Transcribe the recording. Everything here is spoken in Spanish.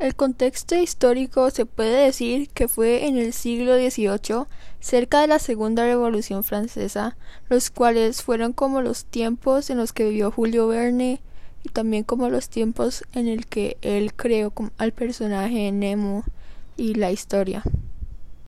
El contexto histórico se puede decir que fue en el siglo XVIII, cerca de la Segunda Revolución Francesa, los cuales fueron como los tiempos en los que vivió Julio Verne y también como los tiempos en el que él creó al personaje Nemo y la historia.